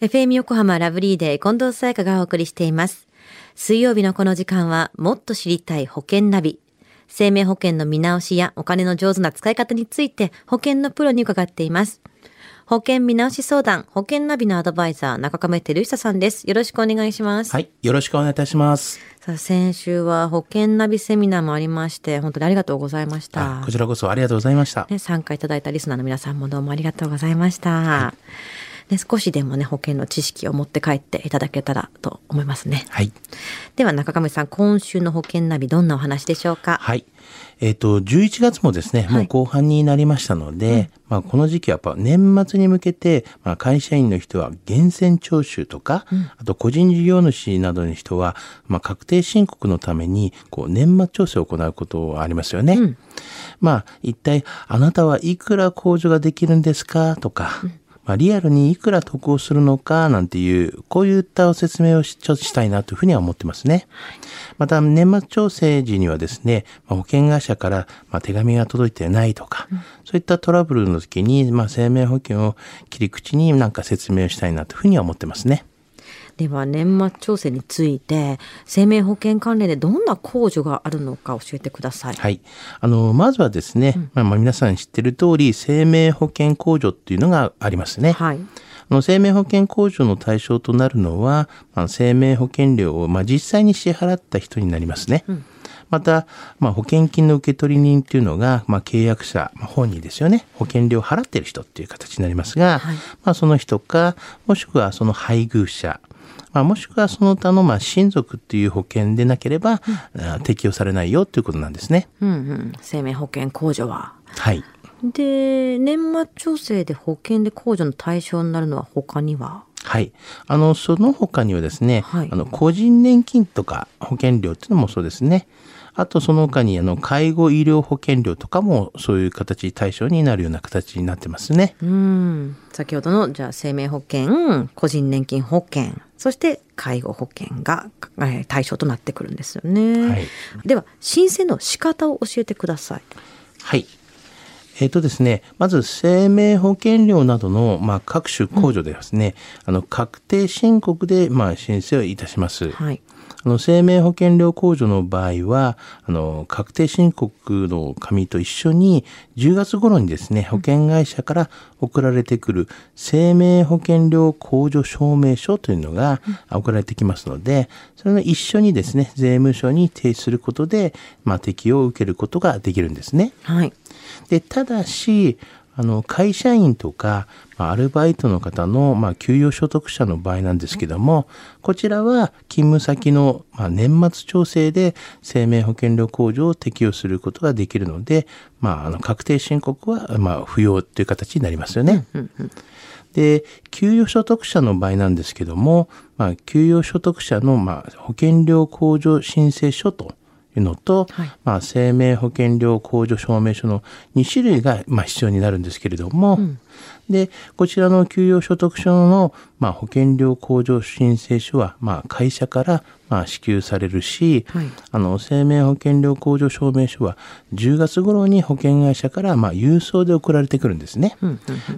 FM 横浜ラブリーデー近藤沙耶香がお送りしています。水曜日のこの時間はもっと知りたい保険ナビ。生命保険の見直しやお金の上手な使い方について保険のプロに伺っています。保険見直し相談、保険ナビのアドバイザー、中亀照久さんです。よろしくお願いします。はい。よろしくお願いいたします。さあ、先週は保険ナビセミナーもありまして、本当にありがとうございました。あこちらこそありがとうございました。ね、参加いただいたリスナーの皆さんもどうもありがとうございました。ね、少しでもね、保険の知識を持って帰っていただけたらと思いますね。はい。では中亀さん、今週の保険ナビどんなお話でしょうか？はい。えっ、と、11月もですね、もう後半になりましたので、まあこの時期はやっぱ年末に向けて、まあ会社員の人は源泉徴収とか、あと個人事業主などの人は、まあ確定申告のために、こう年末調整を行うことがありますよね。まあ一体あなたはいくら控除ができるんですか？とか、まあ、リアルにいくら得をするのかなんていう、こういった説明をしちょしたいなというふうには思ってますね。また、年末調整時にはですね、まあ、保険会社からまあ手紙が届いてないとか、そういったトラブルの時に、まあ、生命保険を切り口になんか説明をしたいなというふうには思ってますね。では、年末調整について、生命保険関連でどんな控除があるのか教えてください。はい。あの、まずはですね、まあ、まあ皆さん知ってる通り、生命保険控除っていうのがありますね。はい。あの生命保険控除の対象となるのは、まあ、生命保険料を、まあ、実際に支払った人になりますね。また、まあ、保険金の受取人っていうのが、まあ、契約者、まあ、本人ですよね。保険料を払っている人っていう形になりますが、はいまあ、その人か、もしくはその配偶者、まあ、もしくはその他のまあ親族っていう保険でなければ、あ適用されないよということなんですね。うんうん。生命保険控除は。はい。で、年末調整で保険で控除の対象になるのは他には？はい。あの、その他にはですね、はいあの、個人年金とか保険料っていうのもそうですね。あと、その他に、あの、介護医療保険料とかも、そういう形、対象になるような形になってますね。うん。先ほどの、じゃあ生命保険、個人年金保険、そして介護保険が、えー対象となってくるんですよね。はいでは、申請の仕方を教えてください。はい。えっ、とですね、まず生命保険料などの、まあ、各種控除でですね、あの、確定申告で、まあ、申請をいたします。はい。あの生命保険料控除の場合はあの確定申告の紙と一緒に10月頃にですね保険会社から送られてくる生命保険料控除証明書というのが送られてきますのでそれの一緒にですね税務署に提出することで、まあ、適用を受けることができるんですね。はい。でただしあの会社員とか、まあアルバイトの方の、まあ、給与所得者の場合なんですけどもこちらは勤務先の、まあ、年末調整で生命保険料控除を適用することができるので、まあ、あの確定申告は、まあ、不要という形になりますよね。で給与所得者の場合なんですけども、まあ、給与所得者の、まあ、保険料控除申請書というのと、はいまあ、生命保険料控除証明書の2種類が、まあ、必要になるんですけれども、でこちらの給与所得書の、まあ、保険料控除申請書は、まあ、会社から、まあ、支給されるし、はいあの生命保険料控除証明書は10月頃に保険会社から、まあ、郵送で送られてくるんですね。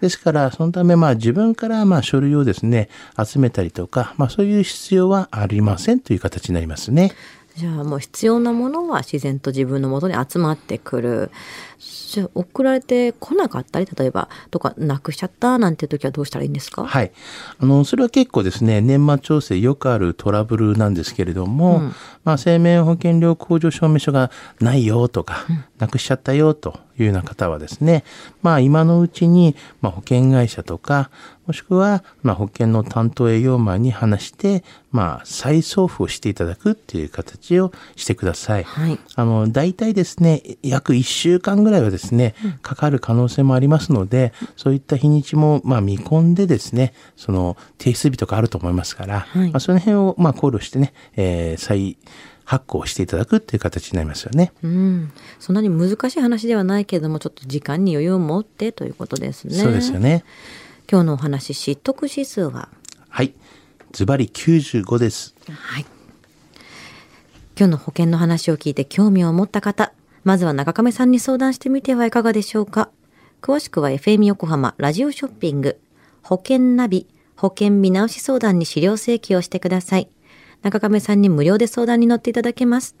ですからそのため、まあ、自分から、まあ、書類をですね集めたりとか、まあ、そういう必要はありませんという形になりますね。じゃあもう必要なものは自然と自分のもとに集まってくる。じゃあ送られてこなかったり、例えば、とか、なくしちゃったなんていう時はどうしたらいいんですか？はい。あの、それは結構ですね、年末調整よくあるトラブルなんですけれども、まあ、生命保険料控除証明書がないよとか、なくしちゃったよというような方はですね、まあ、今のうちに、まあ、保険会社とか、もしくは、まあ、保険の担当営業マンに話して、まあ、再送付をしていただくっていう形をしてください。はい。あの、大体ですね、約1週間ぐらいはですね、かかる可能性もありますので、そういった日にちも、まあ、見込んでですね、その、提出日とかあると思いますから、はいまあ、その辺を、まあ、考慮してね、えー再発行していただくっていう形になりますよね。うん。そんなに難しい話ではないけれども、ちょっと時間に余裕を持ってということですね。そうですよね。今日のお話、知得指数は？はい。ズバリ95です。はい。今日の保険の話を聞いて興味を持った方、まずは中亀さんに相談してみてはいかがでしょうか。詳しくは FM 横浜ラジオショッピング、保険ナビ、保険見直し相談に資料請求をしてください。中亀さんに無料で相談に乗っていただけます。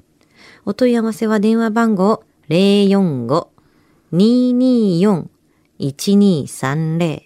お問い合わせは電話番号045-224-1230